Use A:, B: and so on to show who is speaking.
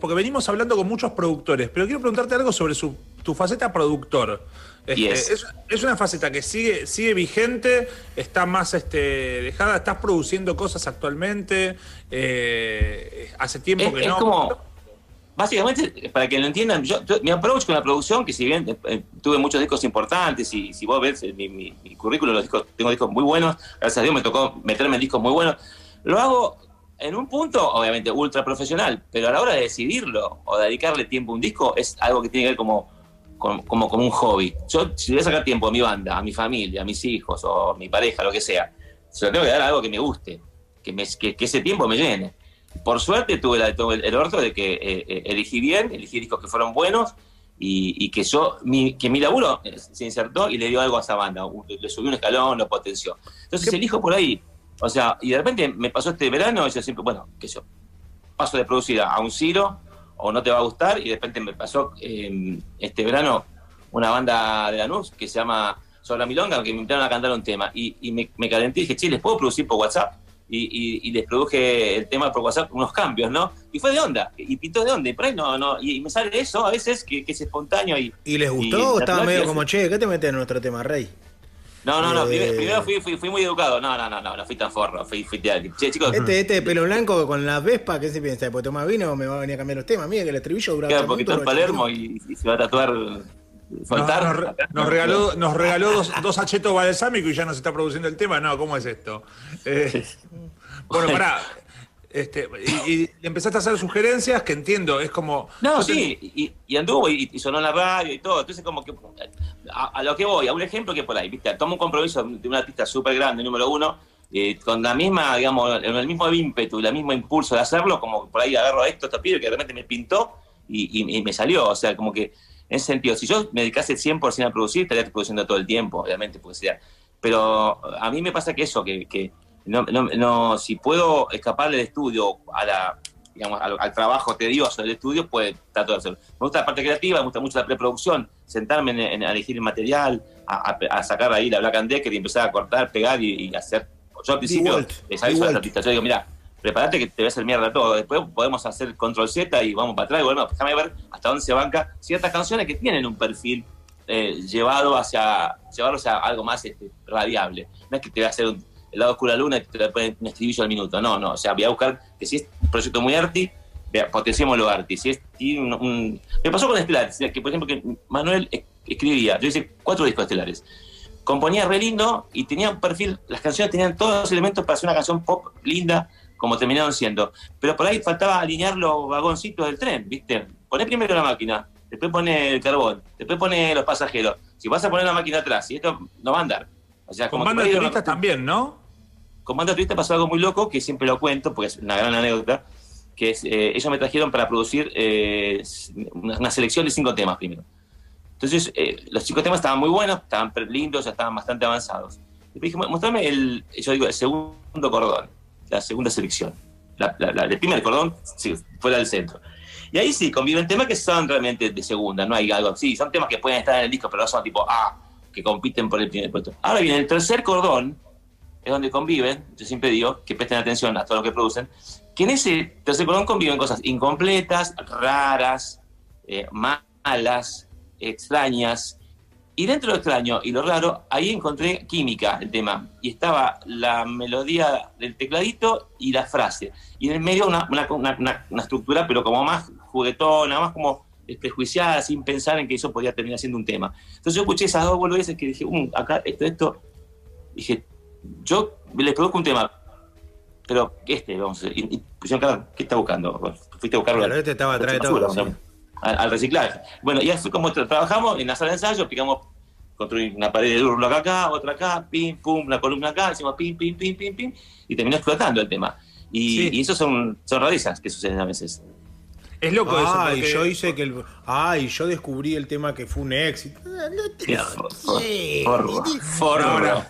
A: porque venimos hablando con muchos productores, pero quiero preguntarte algo sobre su, tu faceta productor. Este,
B: Yes.
A: es, es una faceta que sigue, sigue vigente, está más este, dejada, estás produciendo cosas actualmente, eh, hace tiempo
B: Es,
A: que
B: es
A: no.
B: como, básicamente, para que lo entiendan, yo, mi approach con la producción, que si bien eh, eh, tuve muchos discos importantes y si vos ves eh, mi, mi- mi currículum, los discos, tengo discos muy buenos, gracias a Dios me tocó meterme en discos muy buenos, lo hago en un punto, obviamente, ultra profesional, pero a la hora de decidirlo o dedicarle tiempo a un disco es algo que tiene que ver como, como, como, como un hobby. Yo, si voy a sacar tiempo a mi banda, a mi familia, a mis hijos o a mi pareja, lo que sea, se lo tengo que dar a algo que me guste, que, me, que, que ese tiempo me llene. Por suerte tuve, la, tuve el, el orto de que eh, eh, elegí bien, elegí discos que fueron buenos y, y que yo, mi, que mi laburo se insertó y le dio algo a esa banda, le subió un escalón, lo potenció. Entonces elijo por ahí. O sea, y de repente me pasó este verano, y yo siempre, bueno, qué sé yo, paso de producir a un Ciro o no te va a gustar y de repente me pasó eh, este verano una banda de Lanús que se llama Sobre la Milonga que me invitaron a cantar un tema y, y me, me calenté y dije, che, ¿les puedo producir por WhatsApp? Y, y- y les produje el tema por WhatsApp, unos cambios, ¿no? Y fue de onda, y pintó de onda, y por ahí no, no, y, me sale eso a veces que, que es espontáneo y...
C: ¿Y les gustó o estaba medio como, che, ¿qué te metes en nuestro tema, Rey?
B: No, no, no,
C: Eh.
B: primero, fui, fui, fui muy educado, no, no, no, no, no fui tan forro, fui, fui che, chicos,
C: Este, este de pelo blanco con las Vespa, ¿qué se piensa? ¿Después toma vino me va a venir a cambiar los temas? Mira que el estribillo dura
B: queda
C: ocho
B: un poquito en Palermo y, y se va a tatuar,
A: nos regaló, nos regaló dos, dos achetos balsámicos y ya nos está produciendo el tema. No, ¿cómo es esto? Eh, bueno, pará. Este, y, y le empezaste a hacer sugerencias que entiendo, es como.
B: No,
A: te-
B: sí, y, y anduvo y, y sonó en la radio y todo. Entonces, como que a, a lo que voy, a un ejemplo que por ahí, ¿viste? Tomo un compromiso de un artista súper grande, número uno, eh, con la misma, digamos, el, mismo ímpetu y el mismo impulso de hacerlo, como por ahí agarro esto, esta pibe que de repente me pintó y, me salió. O sea, como que en ese sentido, si yo me dedicase 100% a producir, estaría produciendo todo el tiempo, obviamente, porque sería. Pero a mí me pasa que eso, que, que no, no, no, si puedo escapar del estudio a la, digamos, al, al trabajo tedioso del estudio, pues trato de hacerlo. Me gusta la parte creativa, me gusta mucho la preproducción, sentarme en, en- a elegir el material, a, a- a sacar ahí la Black and Decker y empezar a cortar, pegar y, y hacer. Yo al principio les aviso a los
C: Walt.
B: artistas, yo digo, mira, prepárate que te va a hacer mierda todo. Después podemos hacer control Z y vamos para atrás y volvemos. Déjame ver hasta dónde se banca ciertas canciones que tienen un perfil eh, llevado hacia, llevarlo hacia algo más este, radiable. No es que te va a hacer un, el lado oscuro de la luna y te va a poner un estribillo al minuto. No, no. O sea, voy a buscar que si es un proyecto muy arty, potenciemos lo arty. Si es tiene un, un- Me pasó con Estelares, que por ejemplo que Manuel es- escribía, yo hice cuatro discos estelares. Componía re lindo y tenía un perfil, las canciones tenían todos los elementos para hacer una canción pop linda, como terminaron siendo. Pero por ahí faltaba alinear los vagoncitos del tren, ¿viste? Poné primero la máquina, después pone el carbón, después pone los pasajeros. Si vas a poner la máquina atrás, y esto no va a andar. O sea,
A: Con
B: como
A: bandas turistas también, ¿no?
B: Con Banda Turista pasó algo muy loco, que siempre lo cuento, porque es una gran anécdota, que es, eh, ellos me trajeron para producir eh, una, selección de cinco temas primero. Entonces, eh, los cinco temas estaban muy buenos, estaban lindos, ya estaban bastante avanzados. Después dije, mostrame el, yo digo, el segundo cordón, la segunda selección. La, la- la- el primer cordón, sí, fuera del centro. Y ahí sí, conviven temas que son realmente de segunda, no hay algo así. Son temas que pueden estar en el disco, pero no son tipo A, que compiten por el primer puesto. Ahora bien, el tercer cordón, es donde conviven, yo siempre digo que presten atención a todo lo que producen, que en ese tercer cordón conviven cosas incompletas, raras, eh, malas, extrañas. Y dentro de lo extraño y lo raro, ahí encontré química, el tema. Y estaba la melodía del tecladito y la frase. Y en el medio una, una, una- una- estructura, pero como más juguetona, más como desprejuiciada, sin pensar en que eso podía terminar siendo un tema. Entonces yo escuché esas dos boludeces que dije, "Um, acá, esto, esto. Dije, yo les produzco un tema, pero este, vamos, y, y pusieron cara, ¿qué está buscando? Bueno, fuiste a buscarlo.
C: Claro, este estaba atrás de todo,
B: basura,
C: sí.
B: al, al reciclaje. Bueno, y así como tra- trabajamos en la sala de ensayo, picamos, construimos una pared de urlo acá, otra acá, pim, pum, una columna acá, hicimos pim, pim, pim, pim, pim, y terminó explotando el tema. Y,
A: Sí.
B: y eso son, son rarezas que suceden a veces.
A: Es loco eso.
C: Ay,
A: porque-
C: yo hice que el. Ay, yo descubrí el tema que fue un éxito. No te-
B: Forro,
C: Sí.
B: forro,